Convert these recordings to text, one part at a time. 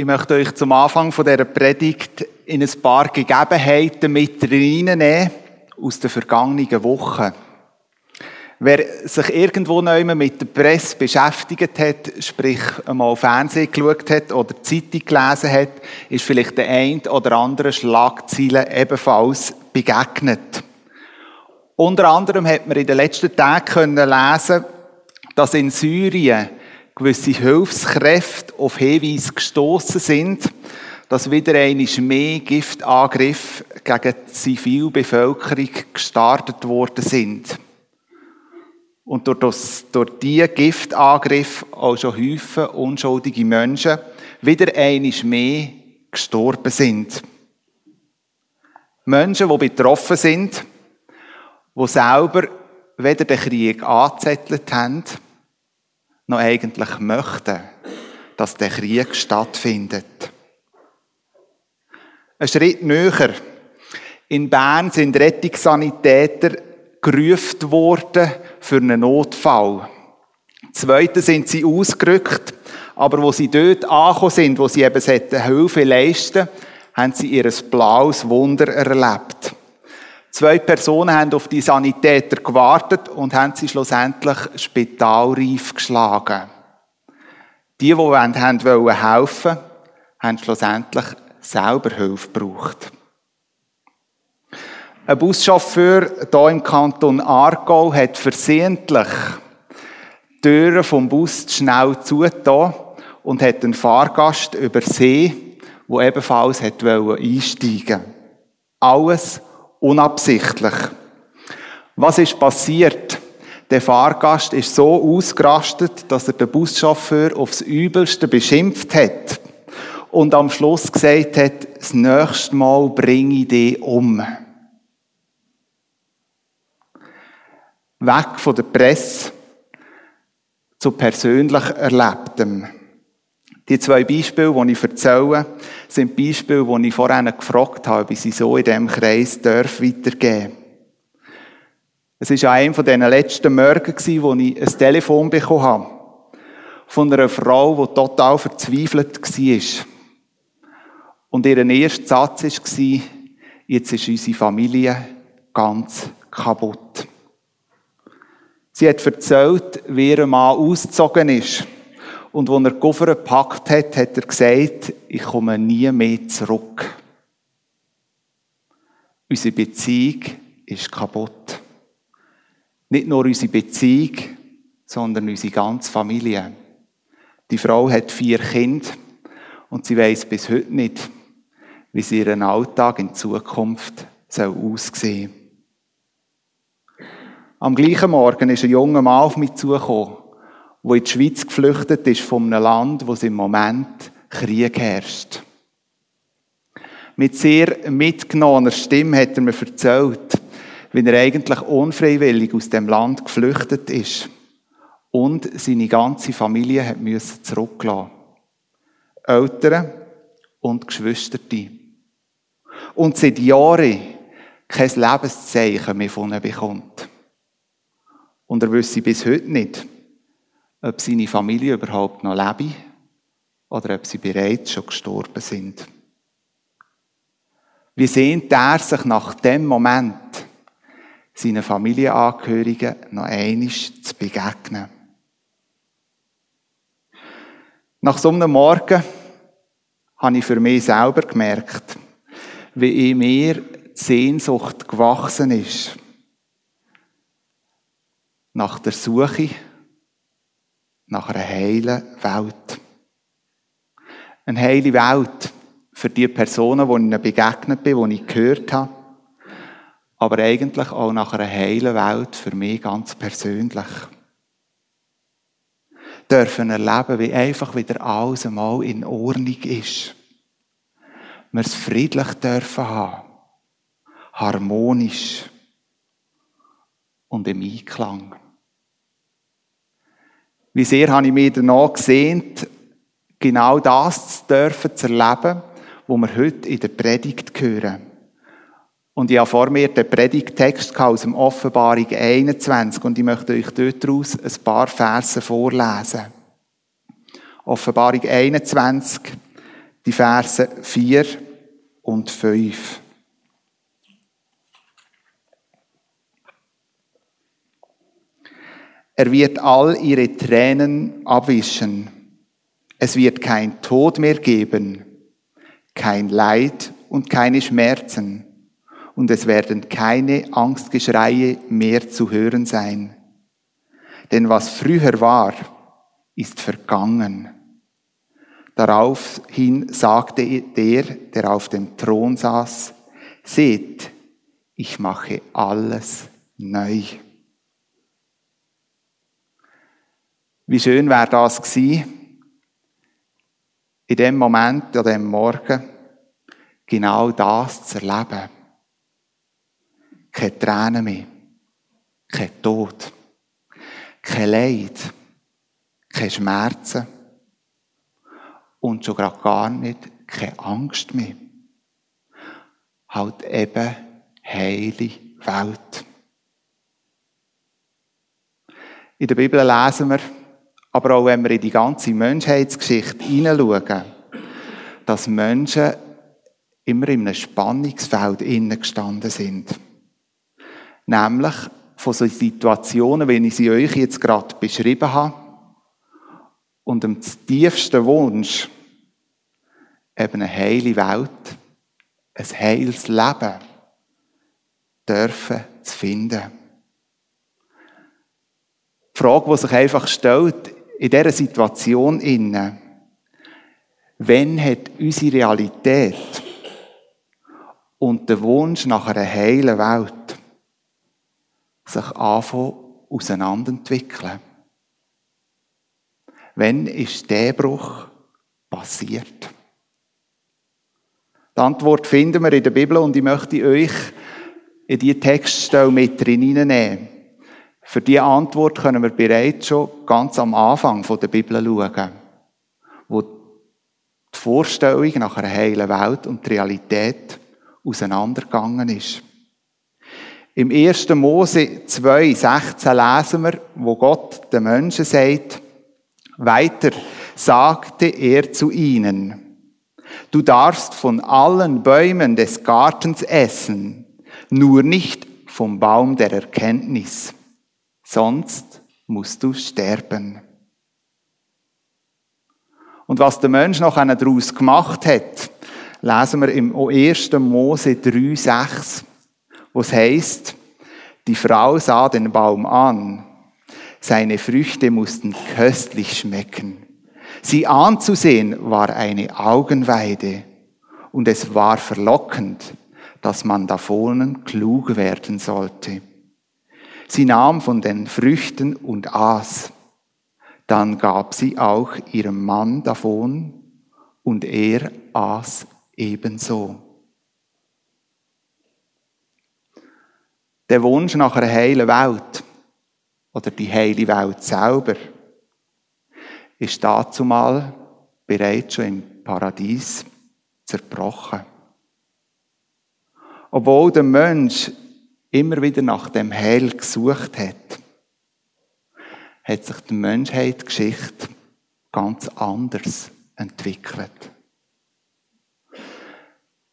Ich möchte euch zum Anfang von dieser Predigt in ein paar Gegebenheiten mit reinnehmen aus den vergangenen Wochen. Wer sich irgendwo neu mit der Presse beschäftigt hat, sprich einmal Fernsehen geschaut hat oder Zeitung gelesen hat, ist vielleicht der ein oder andere Schlagzeile ebenfalls begegnet. Unter anderem hat man in den letzten Tagen lesen dass in Syrien gewisse Hilfskräfte auf Hinweise gestoßen sind, dass wieder einmal mehr Giftangriffe gegen die Zivilbevölkerung gestartet worden sind. Und durch, das, durch diese Giftangriffe auch schon Häufen unschuldige Menschen wieder einmal mehr gestorben sind. Menschen, die betroffen sind, die selber weder den Krieg angezettelt haben, noch eigentlich möchten, dass der Krieg stattfindet. Ein Schritt näher. In Bern sind Rettungssanitäter gerufen worden für einen Notfall. Zweitens sind sie ausgerückt, aber wo sie dort angekommen sind, wo sie eben Hilfe leisten haben sie ihr blaues Wunder erlebt. Zwei Personen haben auf die Sanitäter gewartet und haben sie schlussendlich spitalreif geschlagen. Die, die wollen, helfen haben schlussendlich selber Hilfe gebraucht. Ein Buschauffeur hier im Kanton Aargau hat versehentlich die Türen vom Bus schnell zugetan und hat einen Fahrgast übersehen, der ebenfalls einsteigen wollte. Alles unabsichtlich. Was ist passiert? Der Fahrgast ist so ausgerastet, dass er den Buschauffeur aufs Übelste beschimpft hat und am Schluss gesagt hat, das nächste Mal bringe ich dich um. Weg von der Presse zu persönlich Erlebtem. Die zwei Beispiele, die ich erzähle, sind Beispiele, die ich vorhin gefragt habe, wie sie so in diesem Kreis weitergeben Es war an einem von diesen letzten Morgen, wo ich ein Telefon bekommen habe. Von einer Frau, die total verzweifelt war. Und ihr erster Satz war, jetzt ist unsere Familie ganz kaputt. Sie hat erzählt, wie ihr Mann ausgezogen ist und als er die Koffer gepackt hat, hat er gesagt, ich komme nie mehr zurück. Unsere Beziehung ist kaputt. Nicht nur unsere Beziehung, sondern unsere ganze Familie. Die Frau hat vier Kinder und sie weiß bis heute nicht, wie sie ihren Alltag in Zukunft soll aussehen Am gleichen Morgen ist ein junger Mann auf mich zugekommen wo in die Schweiz geflüchtet ist von einem Land, wo es im Moment Krieg herrscht. Mit sehr mitgenommener Stimme hat er mir erzählt, wie er eigentlich unfreiwillig aus dem Land geflüchtet ist und seine ganze Familie hat müssen zurücklassen. Eltern und Geschwister. Und seit Jahren kein Lebenszeichen mehr von ihnen bekommt. Und er wüsste bis heute nicht, ob seine Familie überhaupt noch lebe oder ob sie bereits schon gestorben sind. Wie sehnt er sich nach dem Moment, seinen Familienangehörigen noch einmal zu begegnen? Nach so einem Morgen habe ich für mich selber gemerkt, wie in mir die Sehnsucht gewachsen ist. Nach der Suche nach einer heilen Welt. Eine heile Welt für die Personen, die ihnen begegnet bin, die ich gehört habe. Aber eigentlich auch nach einer heilen Welt für mich ganz persönlich. Dürfen erleben, wie einfach wieder alles einmal in Ordnung ist. Wir es friedlich dürfen haben. Harmonisch. Und im Einklang. Wie sehr habe ich mich danach gesehnt, genau das zu dürfen, zu erleben, was wir heute in der Predigt hören. Und ich habe vor mir den Predigttext aus dem Offenbarung 21 und ich möchte euch dort daraus ein paar Verse vorlesen. Offenbarung 21, die Verse 4 und 5. Er wird all ihre Tränen abwischen. Es wird kein Tod mehr geben, kein Leid und keine Schmerzen. Und es werden keine Angstgeschreie mehr zu hören sein. Denn was früher war, ist vergangen. Daraufhin sagte der, der auf dem Thron saß, seht, ich mache alles neu. Wie schön wäre das gewesen, in dem Moment, an dem Morgen, genau das zu erleben. Keine Tränen mehr, kein Tod, kein Leid, keine Schmerzen und schon gerade gar nicht keine Angst mehr. Halt eben heile Welt. In der Bibel lesen wir, aber auch wenn wir in die ganze Menschheitsgeschichte hineinschauen, dass Menschen immer in einem Spannungsfeld innen gestanden sind. Nämlich von so Situationen, wie ich sie euch jetzt gerade beschrieben habe, und dem tiefsten Wunsch, eben eine heile Welt, ein heiles Leben dürfen zu finden. Die Frage, die sich einfach stellt, in dieser Situation innen, wenn hat unsere Realität und der Wunsch nach einer heilen Welt sich anfangen auseinanderentwickeln? Wann ist der Bruch passiert? Die Antwort finden wir in der Bibel und ich möchte euch in diese Textstelle mit hineinnehmen. Für diese Antwort können wir bereits schon ganz am Anfang der Bibel schauen, wo die Vorstellung nach einer heilen Welt und die Realität auseinandergegangen ist. Im 1. Mose 2, 16 lesen wir, wo Gott den Menschen sagt, weiter sagte er zu ihnen, du darfst von allen Bäumen des Gartens essen, nur nicht vom Baum der Erkenntnis, sonst musst du sterben. Und was der Mensch noch daraus gemacht hat, lesen wir im 1. Mose 3, 6, wo es heißt, die Frau sah den Baum an seine Früchte mussten köstlich schmecken. Sie anzusehen war eine Augenweide und es war verlockend, dass man davon klug werden sollte. Sie nahm von den Früchten und aß. Dann gab sie auch ihrem Mann davon und er aß ebenso. Der Wunsch nach einer heilen Welt oder die heile Welt selber ist dazumal bereits schon im Paradies zerbrochen. Obwohl der Mensch immer wieder nach dem Heil gesucht hat, hat sich die Menschheitsgeschichte ganz anders entwickelt.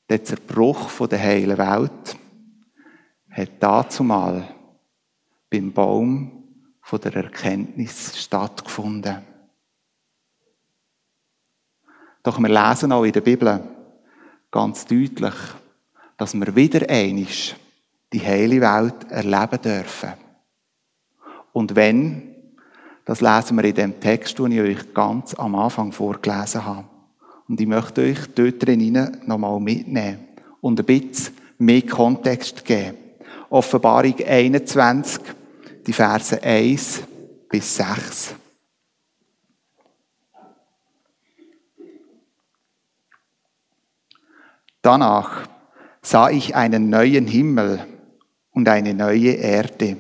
Der Zerbruch der heilen Welt hat dazumal beim Baum der Erkenntnis stattgefunden. Doch wir lesen auch in der Bibel ganz deutlich, dass wir wieder einig die heile Welt erleben dürfen. Und wenn, das lesen wir in dem Text, den ich euch ganz am Anfang vorgelesen habe. Und ich möchte euch dort drin nochmal mitnehmen und ein bisschen mehr Kontext geben. Offenbarung 21, die Verse 1 bis 6. Danach sah ich einen neuen Himmel und eine neue Erde.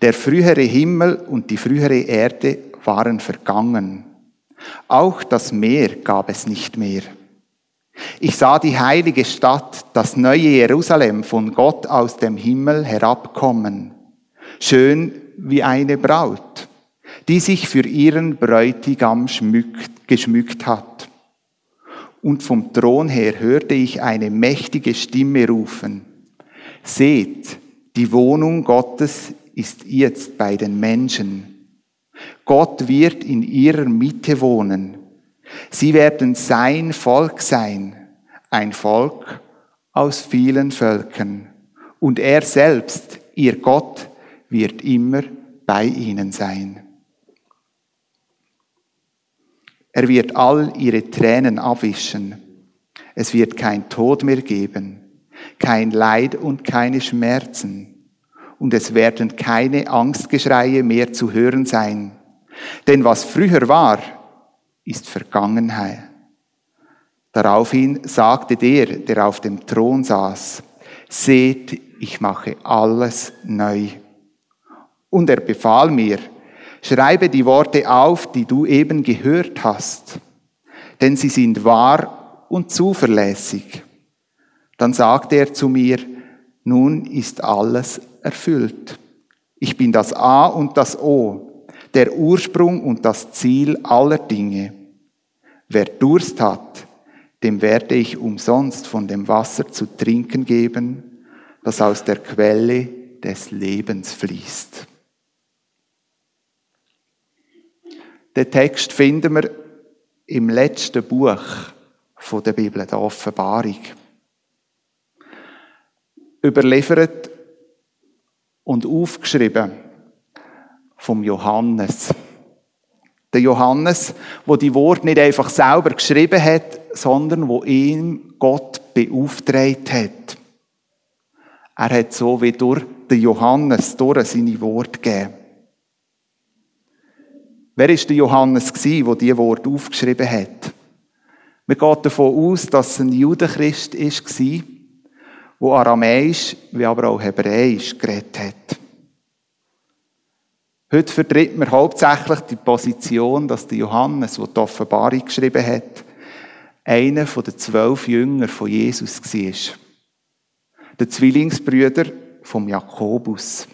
Der frühere Himmel und die frühere Erde waren vergangen. Auch das Meer gab es nicht mehr. Ich sah die heilige Stadt, das neue Jerusalem von Gott aus dem Himmel herabkommen schön wie eine Braut, die sich für ihren Bräutigam schmückt, geschmückt hat. und vom Thron her hörte ich eine mächtige Stimme rufen. Seht, die Wohnung Gottes ist jetzt bei den Menschen. Gott wird in ihrer Mitte wohnen. Sie werden sein Volk sein, ein Volk aus vielen Völkern. Und er selbst, ihr Gott, wird immer bei ihnen sein. Er wird all ihre Tränen abwischen. Es wird kein Tod mehr geben, kein Leid und keine Schmerzen. Und es werden keine Angstgeschreie mehr zu hören sein. Denn was früher war, ist Vergangenheit. Daraufhin sagte der, der auf dem Thron saß, seht, ich mache alles neu. Und er befahl mir, Schreibe die Worte auf, die du eben gehört hast, denn sie sind wahr und zuverlässig. Dann sagte er zu mir, nun ist alles erfüllt. Ich bin das A und das O, der Ursprung und das Ziel aller Dinge. Wer Durst hat, dem werde ich umsonst von dem Wasser zu trinken geben, das aus der Quelle des Lebens fließt. Den Text finden wir im letzten Buch der Bibel, der Offenbarung. Überliefert und aufgeschrieben vom Johannes. Der Johannes, wo die Worte nicht einfach selber geschrieben hat, sondern wo ihm Gott beauftragt hat. Er hat so wie durch den Johannes durch seine Worte gegeben. Wer ist der Johannes gsi, der diese Worte aufgeschrieben hat? Man geht davon aus, dass es ein Judenchrist war, der Aramäisch wie aber auch Hebräisch geredet hat. Heute vertritt man hauptsächlich die Position, dass der Johannes, der die Offenbarung geschrieben hat, einer der zwölf Jünger von Jesus war. Der Zwillingsbrüder vom Jakobus.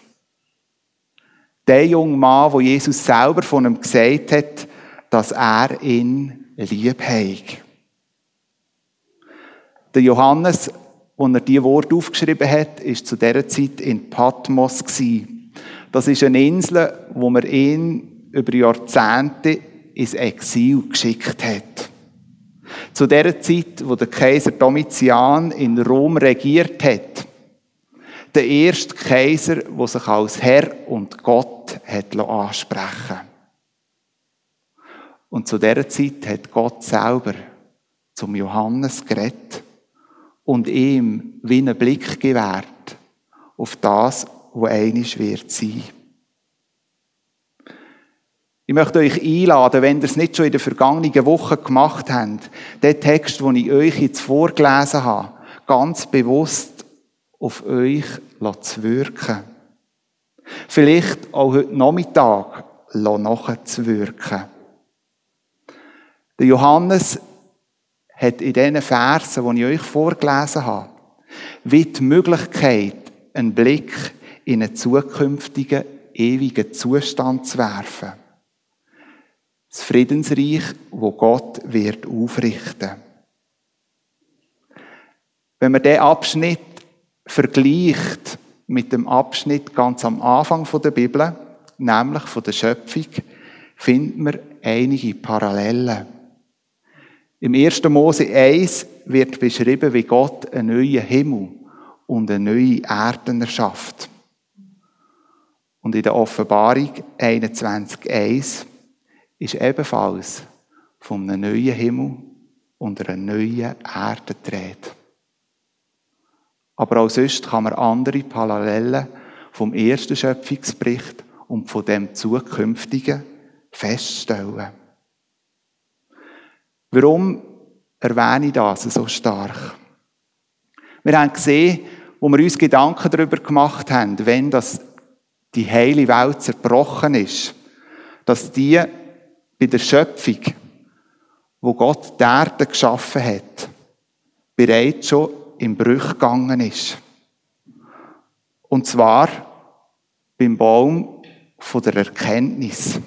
Der junge Mann, wo Jesus selber von ihm gesagt hat, dass er ihn lieb hat. Der Johannes, als er diese Worte aufgeschrieben hat, ist zu dieser Zeit in Patmos Das ist eine Insel, wo man ihn über Jahrzehnte ins Exil geschickt hat. Zu der Zeit, wo der Kaiser Domitian in Rom regiert hat, der erste Kaiser, der sich als Herr und Gott hat ansprechen. Und zu dieser Zeit hat Gott selber zum Johannes geredet und ihm wie einen Blick gewährt auf das, was einig wird sein. Ich möchte euch einladen, wenn ihr es nicht schon in den vergangenen Wochen gemacht habt, den Text, den ich euch jetzt vorgelesen habe, ganz bewusst auf euch zu wirken. Vielleicht auch heute Nachmittag nachzuwirken. Der Johannes hat in diesen Versen, die ich euch vorgelesen habe, wie die Möglichkeit, einen Blick in einen zukünftigen, ewigen Zustand zu werfen. Das Friedensreich, wo Gott wird aufrichten. Wenn wir diesen Abschnitt vergleicht mit dem Abschnitt ganz am Anfang der Bibel, nämlich von der Schöpfung, finden wir einige Parallelen. Im 1. Mose 1 wird beschrieben, wie Gott einen neuen Himmel und eine neue Erde erschafft. Und in der Offenbarung 21.1 ist ebenfalls von einem neuen Himmel und einer neuen Erde dreht. Aber auch sonst kann man andere Parallelen vom ersten Schöpfungsbericht und von dem zukünftigen feststellen. Warum erwähne ich das so stark? Wir haben gesehen, wo wir uns Gedanken darüber gemacht haben, wenn das die heile Welt zerbrochen ist, dass die bei der Schöpfung, wo Gott die Erde geschaffen hat, bereits schon im Bruch gegangen ist. Und zwar beim Baum von der Erkenntnis.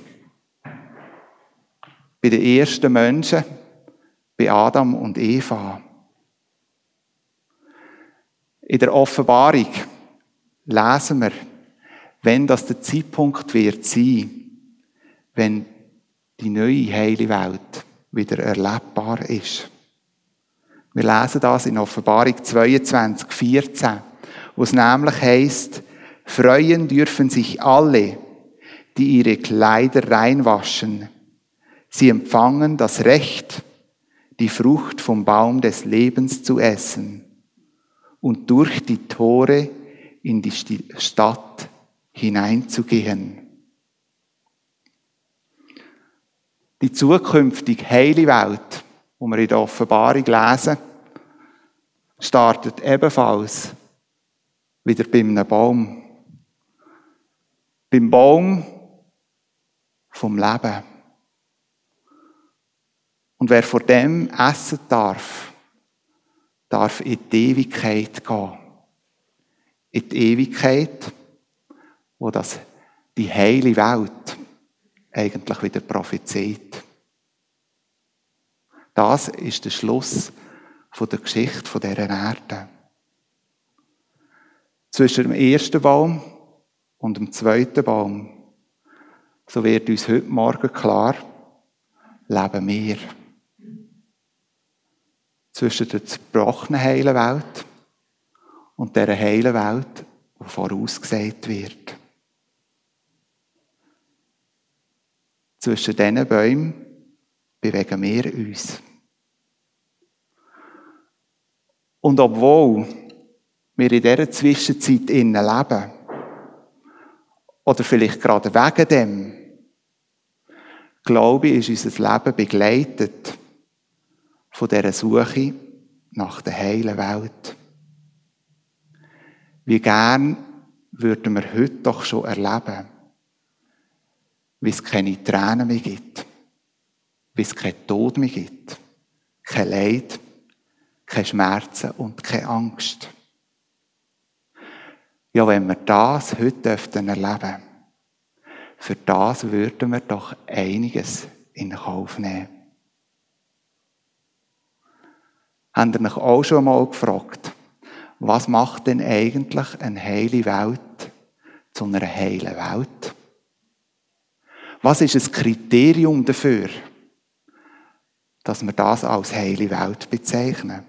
Bei den ersten Menschen, bei Adam und Eva. In der Offenbarung lesen wir, wenn das der Zeitpunkt wird sein, wenn die neue heile Welt wieder erlebbar ist. Wir lesen das in Offenbarung 22, 14, wo es nämlich heißt, freuen dürfen sich alle, die ihre Kleider reinwaschen. Sie empfangen das Recht, die Frucht vom Baum des Lebens zu essen und durch die Tore in die Stadt hineinzugehen. Die zukünftige heile Welt, wo wir in der Offenbarung lesen, startet ebenfalls wieder bei einem Baum. Beim Baum vom Leben. Und wer vor dem essen darf, darf in die Ewigkeit gehen. In die Ewigkeit, wo das die heile Welt eigentlich wieder prophezeit. Das ist der Schluss von der Geschichte von dieser Erde. Zwischen dem ersten Baum und dem zweiten Baum, so wird uns heute Morgen klar, leben wir. Zwischen der zerbrochenen heilen Welt und der heilen Welt, die vorausgesagt wird. Zwischen diesen Bäumen bewegen wir uns. Und obwohl wir in dieser Zwischenzeit innen leben, oder vielleicht gerade wegen dem, glaube ich, ist unser Leben begleitet von dieser Suche nach der heilen Welt. Wie gern würden wir heute doch schon erleben, wie es keine Tränen mehr gibt, wie es keinen Tod mehr gibt, kein Leid, keine Schmerzen und keine Angst. Ja, wenn wir das heute dürften erleben, für das würden wir doch einiges in Kauf nehmen. Habt ihr euch auch schon mal gefragt, was macht denn eigentlich eine heile Welt zu einer heilen Welt? Was ist das Kriterium dafür, dass wir das als heile Welt bezeichnen?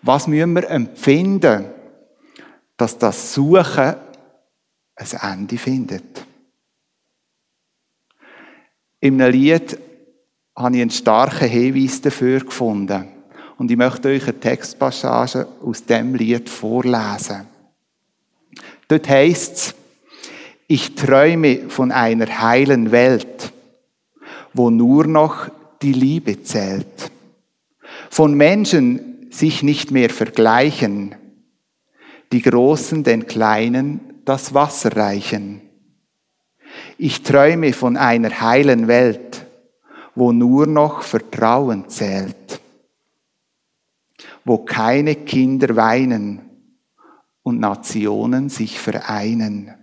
Was müssen wir empfinden, dass das Suchen ein Ende findet? In einem Lied habe ich einen starken Hinweis dafür gefunden. Und ich möchte euch eine Textpassage aus dem Lied vorlesen. Dort heißt es, ich träume von einer heilen Welt, wo nur noch die Liebe zählt. Von Menschen sich nicht mehr vergleichen, die Großen den Kleinen das Wasser reichen. Ich träume von einer heilen Welt, wo nur noch Vertrauen zählt, wo keine Kinder weinen und Nationen sich vereinen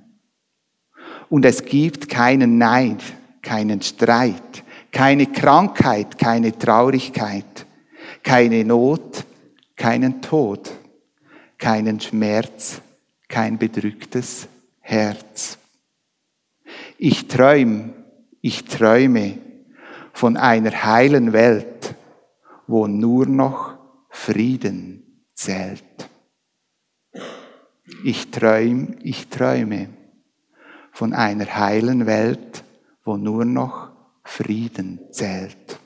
und es gibt keinen Neid, keinen Streit, keine Krankheit, keine Traurigkeit, keine Not, keinen Tod, keinen Schmerz, kein bedrücktes Herz. Ich träume, ich träume von einer heilen Welt, wo nur noch Frieden zählt. Ich träume, ich träume von einer heilen Welt, wo nur noch Frieden zählt.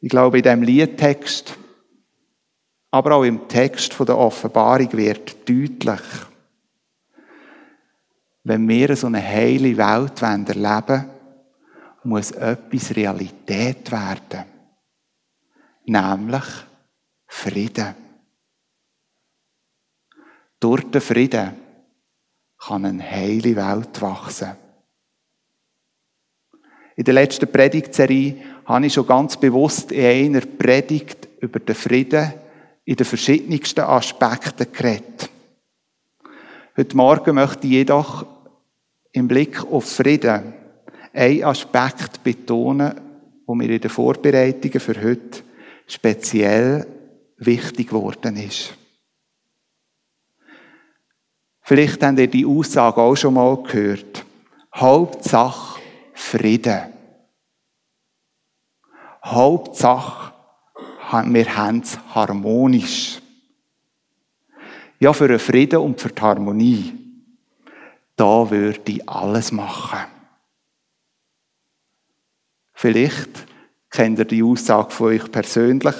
Ich glaube, in dem Liedtext, aber auch im Text der Offenbarung wird deutlich, wenn wir so eine heile Welt erleben wollen, muss etwas Realität werden. Nämlich Frieden. Durch den Frieden kann eine heile Welt wachsen. In der letzten Predigtserie habe ich schon ganz bewusst in einer Predigt über den Frieden in den verschiedensten Aspekten geredet. Heute Morgen möchte ich jedoch im Blick auf Frieden einen Aspekt betonen, der mir in den Vorbereitungen für heute speziell wichtig geworden ist. Vielleicht habt ihr die Aussage auch schon mal gehört. Hauptsache Frieden. Hauptsache, wir haben es harmonisch. Ja, für den Frieden und für die Harmonie. Da würde ich alles machen. Vielleicht kennt ihr die Aussage von euch persönlich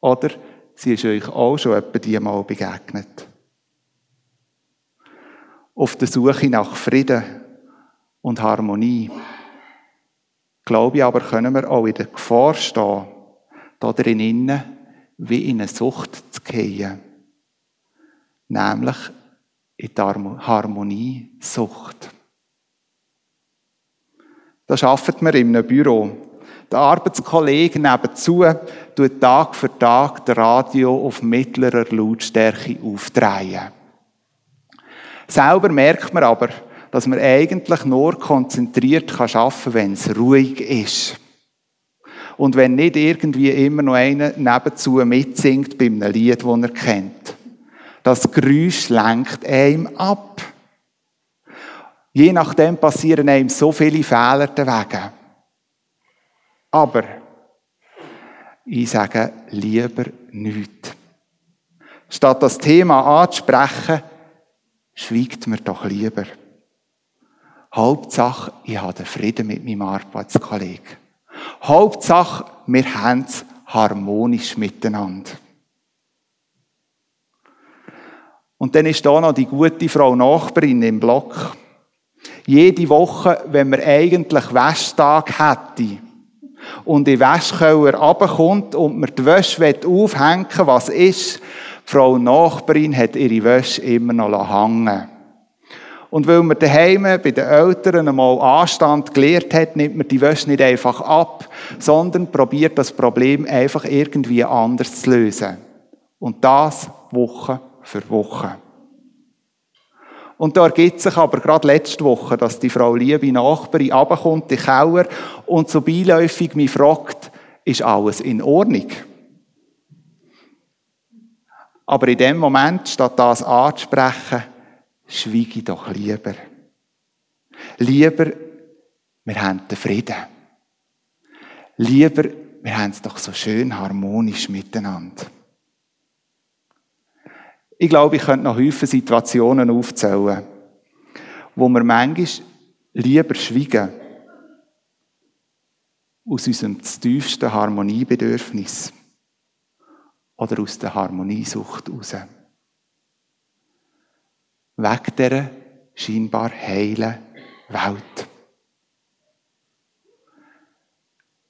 oder sie ist euch auch schon etwa die mal begegnet. Auf der Suche nach Frieden und Harmonie. Glaube ich aber, können wir auch in der Gefahr stehen, da drinnen wie in eine Sucht zu gehen. Nämlich in die Harmoniesucht. Das arbeitet man in einem Büro. Der Arbeitskollege nebenzu tut Tag für Tag das Radio auf mittlerer Lautstärke aufdrehen. Selber merkt man aber, dass man eigentlich nur konzentriert arbeiten kann, wenn es ruhig ist. Und wenn nicht irgendwie immer noch einer nebenzu mitsingt bei einem Lied, das er kennt. Das Geräusch lenkt einem ab. Je nachdem passieren einem so viele Fehler dagegen. Aber ich sage lieber nichts. Statt das Thema anzusprechen, schweigt mir doch lieber. Hauptsache, ich habe Frieden mit meinem Arbeitskollegen. Hauptsache, wir haben es harmonisch miteinander. Und dann ist da noch die gute Frau Nachbarin im Block. Jede Woche, wenn man eigentlich Wäschtag hätte und in den Wäschkeller runterkommt und man die Wäsche aufhängen will, was ist, die Frau Nachbarin hat ihre Wäsche immer noch hängen und weil man daheim bei den Eltern einmal Anstand gelehrt hat, nimmt man die Wäsche nicht einfach ab, sondern probiert das Problem einfach irgendwie anders zu lösen. Und das Woche für Woche. Und da ergibt sich aber gerade letzte Woche, dass die Frau liebe Nachbarin runterkommt, die Keller, und so beiläufig mich fragt, ist alles in Ordnung? Aber in dem Moment, statt das anzusprechen, schweige doch lieber. Lieber, wir haben den Frieden. Lieber, wir haben es doch so schön harmonisch miteinander. Ich glaube, ich könnte noch häufig Situationen aufzählen, wo wir manchmal lieber schweigen aus unserem tiefsten Harmoniebedürfnis oder aus der Harmoniesucht heraus. Weg dieser scheinbar heilen Welt.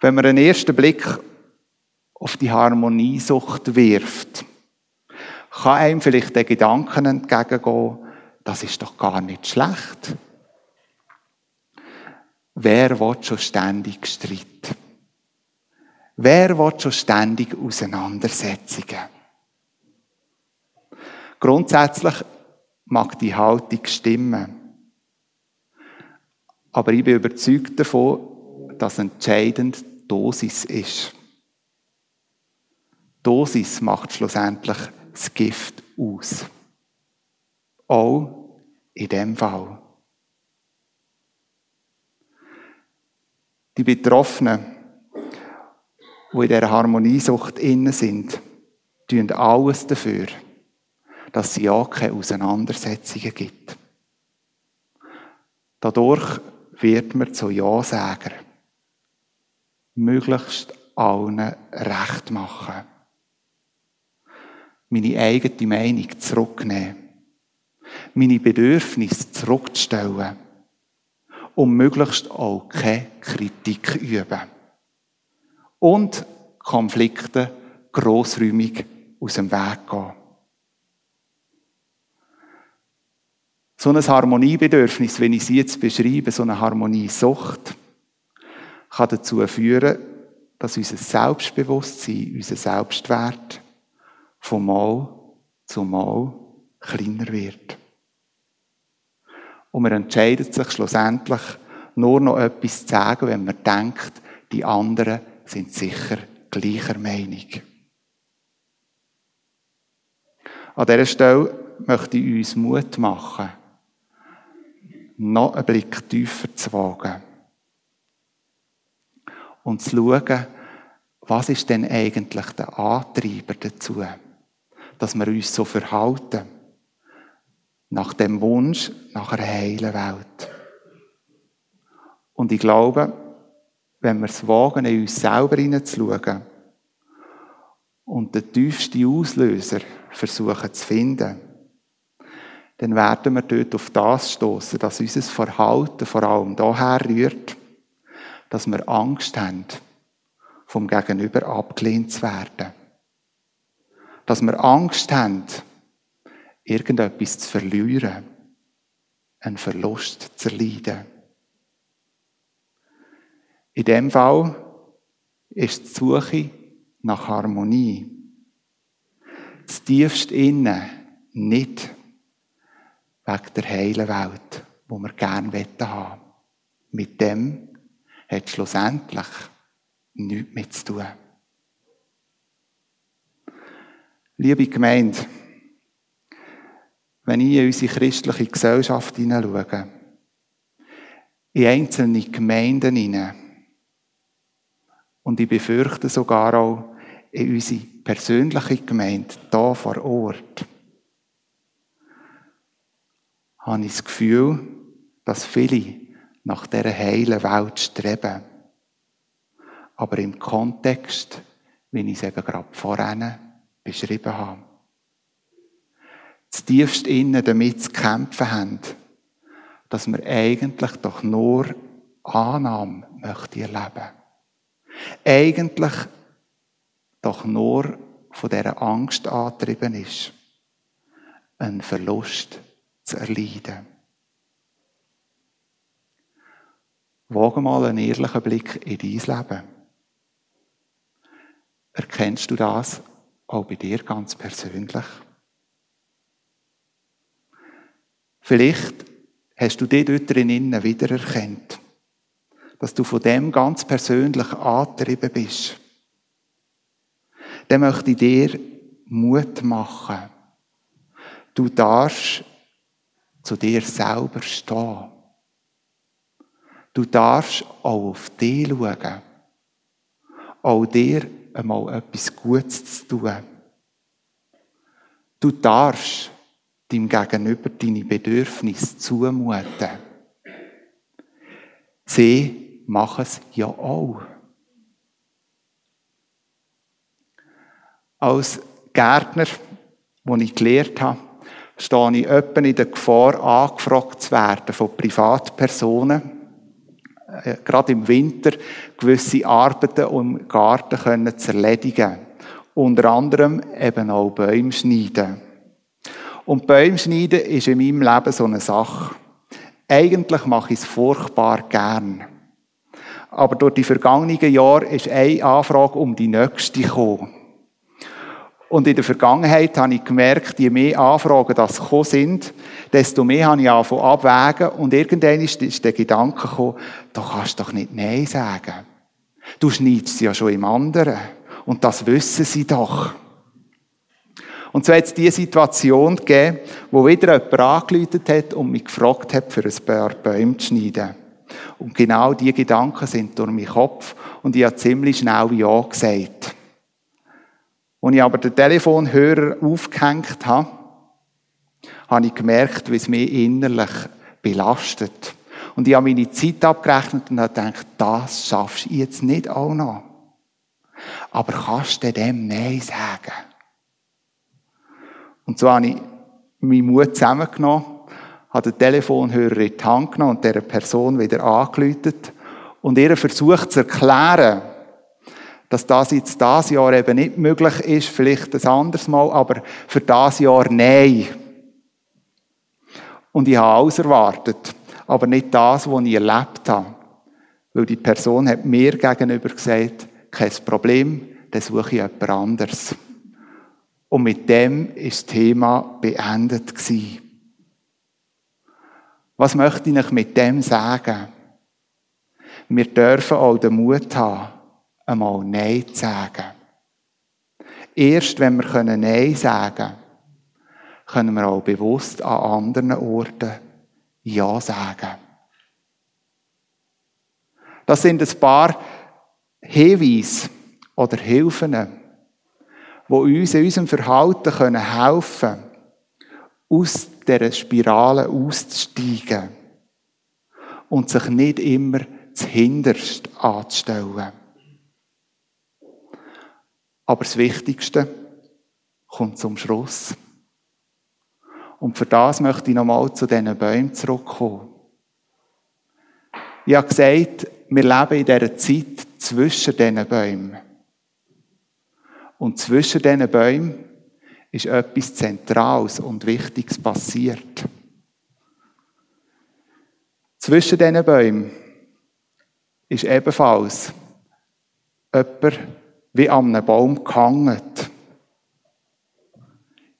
Wenn man einen ersten Blick auf die Harmoniesucht wirft, kann einem vielleicht der Gedanken entgegengehen, das ist doch gar nicht schlecht. Wer will schon ständig Streit? Wer will schon ständig Auseinandersetzungen? Grundsätzlich mag die Haltung stimmen. Aber ich bin überzeugt davon, dass entscheidend Dosis ist. Dosis macht schlussendlich das Gift aus. Auch in dem Fall. Die Betroffenen, die in dieser Harmoniesucht innen sind, tun alles dafür, dass es ja keine Auseinandersetzungen gibt. Dadurch wird man zu Ja-Säger. Möglichst allen Recht machen. Meine eigene Meinung zurücknehmen. Meine Bedürfnisse zurückzustellen. Und möglichst auch keine Kritik üben. Und Konflikte grossräumig aus dem Weg gehen. So ein Harmoniebedürfnis, wenn ich sie jetzt beschreibe, so eine Harmoniesucht, kann dazu führen, dass unser Selbstbewusstsein, unser Selbstwert von Mal zu Mal kleiner wird. Und man entscheidet sich schlussendlich nur noch etwas zu sagen, wenn man denkt, die anderen sind sicher gleicher Meinung. An dieser Stelle möchte ich uns Mut machen, noch einen Blick tiefer zu wagen und zu schauen, was ist denn eigentlich der Antreiber dazu, dass wir uns so verhalten, nach dem Wunsch nach einer heilen Welt. Und ich glaube, wenn wir es wagen, in uns selber hineinzuschauen und den tiefsten Auslöser versuchen zu finden, dann werden wir dort auf das stoßen, dass unser Verhalten vor allem daher rührt, dass wir Angst haben, vom Gegenüber abgelehnt zu werden. Dass wir Angst haben, irgendetwas zu verlieren, einen Verlust zu erleiden. In dem Fall ist die Suche nach Harmonie das tiefst innen nicht wegen der heilen Welt, wo wir gerne haben Mit dem hat schlussendlich nichts mehr zu tun. Liebe Gemeinde, wenn ich in unsere christliche Gesellschaft hineinschaue, in einzelne Gemeinden hinein, und ich befürchte sogar auch in unsere persönliche Gemeinde, hier vor Ort, habe ich das Gefühl, dass viele nach dieser heilen Welt streben. Aber im Kontext, wie ich es eben gerade vorhin beschrieben habe. Das tiefst innen damit zu kämpfen haben, dass wir eigentlich doch nur Annahme möchten erleben. Eigentlich doch nur von dieser Angst angetrieben ist, einen Verlust zu erleiden. Wage mal einen ehrlichen Blick in dein Leben. Erkennst du das auch bei dir ganz persönlich? Vielleicht hast du dich dort drinnen wiedererkannt, dass du von dem ganz persönlich angetrieben bist. Dann möchte ich dir Mut machen. Du darfst zu dir selber stehen. Du darfst auch auf dich schauen. Auch dir einmal etwas Gutes zu tun. Du darfst deinem Gegenüber deine Bedürfnisse zumuten. Sie machen es ja auch. Als Gärtner, wo ich gelehrt habe, stehe ich öppen in der Gefahr, angefragt zu werden von Privatpersonen, äh, gerade im Winter gewisse Arbeiten im Garten können zu erledigen. Unter anderem eben auch Bäume schneiden. Und Bäume schneiden ist in meinem Leben so eine Sache. Eigentlich mache ich es furchtbar gern. Aber durch die vergangenen Jahre ist eine Anfrage um die nächste gekommen. Und in der Vergangenheit habe ich gemerkt, je mehr Anfragen das gekommen sind, desto mehr habe ich angefangen abwägen und irgendwann ist der Gedanke gekommen, du kannst doch nicht Nein sagen. Du schneidest ja schon im anderen. Und das wissen sie doch. Und so hat es die Situation gegeben, wo wieder jemand angeläutet hat und mich gefragt hat, für ein paar Bäume zu schneiden. Und genau diese Gedanken sind durch meinen Kopf und ich habe ziemlich schnell Ja gesagt. Als ich aber den Telefonhörer aufgehängt habe, habe ich gemerkt, wie es mich innerlich belastet. Und ich habe meine Zeit abgerechnet und habe gedacht, das schaffst du jetzt nicht auch noch. Aber kannst du dem Nein sagen? Und so habe ich meinen Mut zusammengenommen, habe den Telefonhörer in die Hand genommen und dieser Person wieder angelötet und ihr versucht zu erklären, dass das jetzt das Jahr eben nicht möglich ist, vielleicht ein anderes Mal, aber für das Jahr nein. Und ich habe alles erwartet, aber nicht das, was ich erlebt habe. Weil die Person hat mir gegenüber gesagt, kein Problem, dann suche ich jemand anderes. Und mit dem ist das Thema beendet. Was möchte ich mit dem sagen? Wir dürfen auch den Mut haben, einmal Nein zu sagen. Erst wenn wir Nein sagen können, können wir auch bewusst an anderen Orten Ja sagen. Das sind ein paar Hinweise oder Hilfen, die uns in unserem Verhalten helfen können, aus dieser Spirale auszusteigen und sich nicht immer zuhinterst anzustellen. Aber das Wichtigste kommt zum Schluss. Und für das möchte ich nochmal zu diesen Bäumen zurückkommen. Ich habe gesagt, wir leben in dieser Zeit zwischen diesen Bäumen. Und zwischen diesen Bäumen ist etwas Zentrales und Wichtiges passiert. Zwischen diesen Bäumen ist ebenfalls jemand wie an einem Baum gehangen.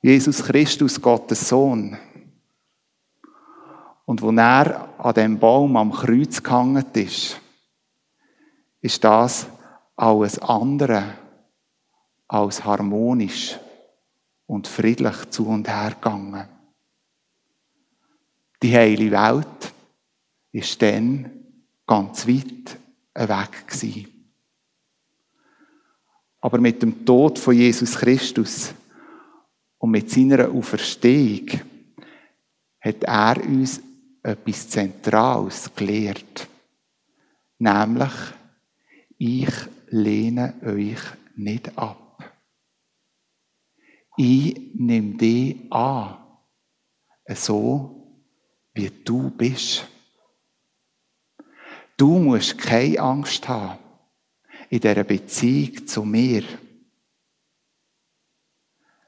Jesus Christus, Gottes Sohn. Und wo er an dem Baum am Kreuz gehangen ist, ist das alles andere als harmonisch und friedlich zu und her gegangen. Die heile Welt ist dann ganz weit weg gewesen. Aber mit dem Tod von Jesus Christus und mit seiner Auferstehung hat er uns etwas Zentrales gelehrt. Nämlich, ich lehne euch nicht ab. Ich nehme dich an, so wie du bist. Du musst keine Angst haben in dieser Beziehung zu mir.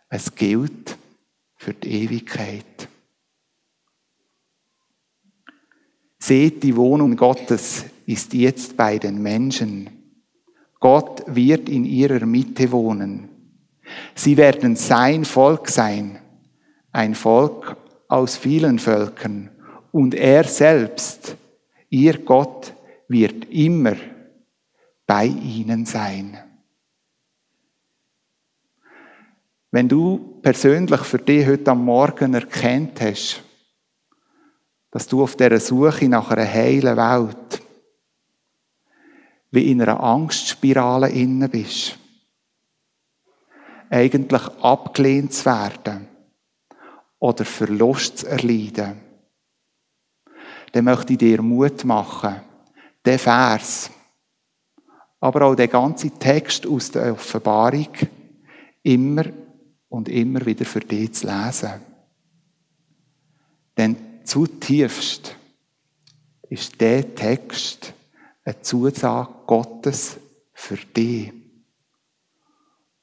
Es gilt für die Ewigkeit. Seht, die Wohnung Gottes ist jetzt bei den Menschen. Gott wird in ihrer Mitte wohnen. Sie werden sein Volk sein, ein Volk aus vielen Völkern. Und er selbst, ihr Gott, wird immer bei ihnen sein. Wenn du persönlich für dich heute am Morgen erkennt hast, dass du auf der Suche nach einer heilen Welt wie in einer Angstspirale inne bist, eigentlich abgelehnt zu werden oder Verlust zu erleiden, dann möchte ich dir Mut machen, den Vers, aber auch der ganze Text aus der Offenbarung immer und immer wieder für dich zu lesen. Denn zutiefst ist der Text eine Zusage Gottes für dich.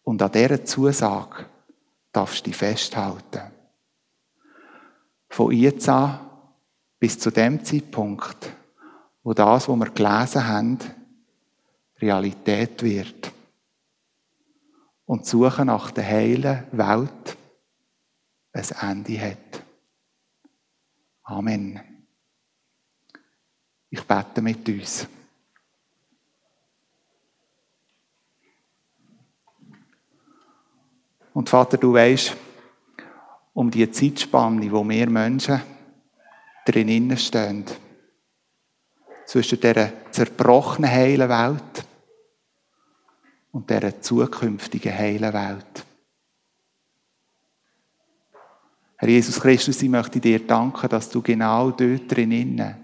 Und an dieser Zusage darfst du dich festhalten. Von jetzt an bis zu dem Zeitpunkt, wo das, was wir gelesen haben, Realität wird. Und die Suche nach der heilen Welt ein Ende hat. Amen. Ich bete mit uns. Und Vater, du weißt um die Zeitspanne, wo wir Menschen drinnen stehen. Zwischen dieser zerbrochenen heilen Welt und dieser zukünftigen heilen Welt. Herr Jesus Christus, ich möchte dir danken, dass du genau dort drinnen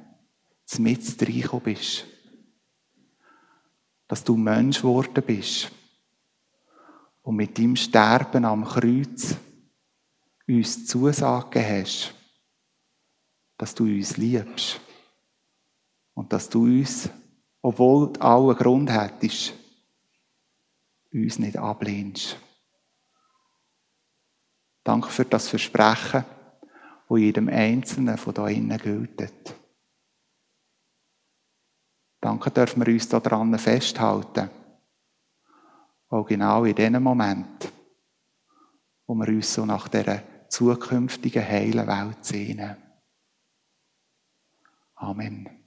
mit reingekommen bist. Dass du Mensch geworden bist und mit deinem Sterben am Kreuz uns Zusagen hast, dass du uns liebst und dass du uns, obwohl du allen Grund hättest, uns nicht ablehnst. Danke für das Versprechen, wo jedem Einzelnen von da innen gilt. Danke dürfen wir uns daran festhalten auch genau in dem Moment, wo wir uns so nach dieser zukünftigen heilen Welt sehnen. Amen.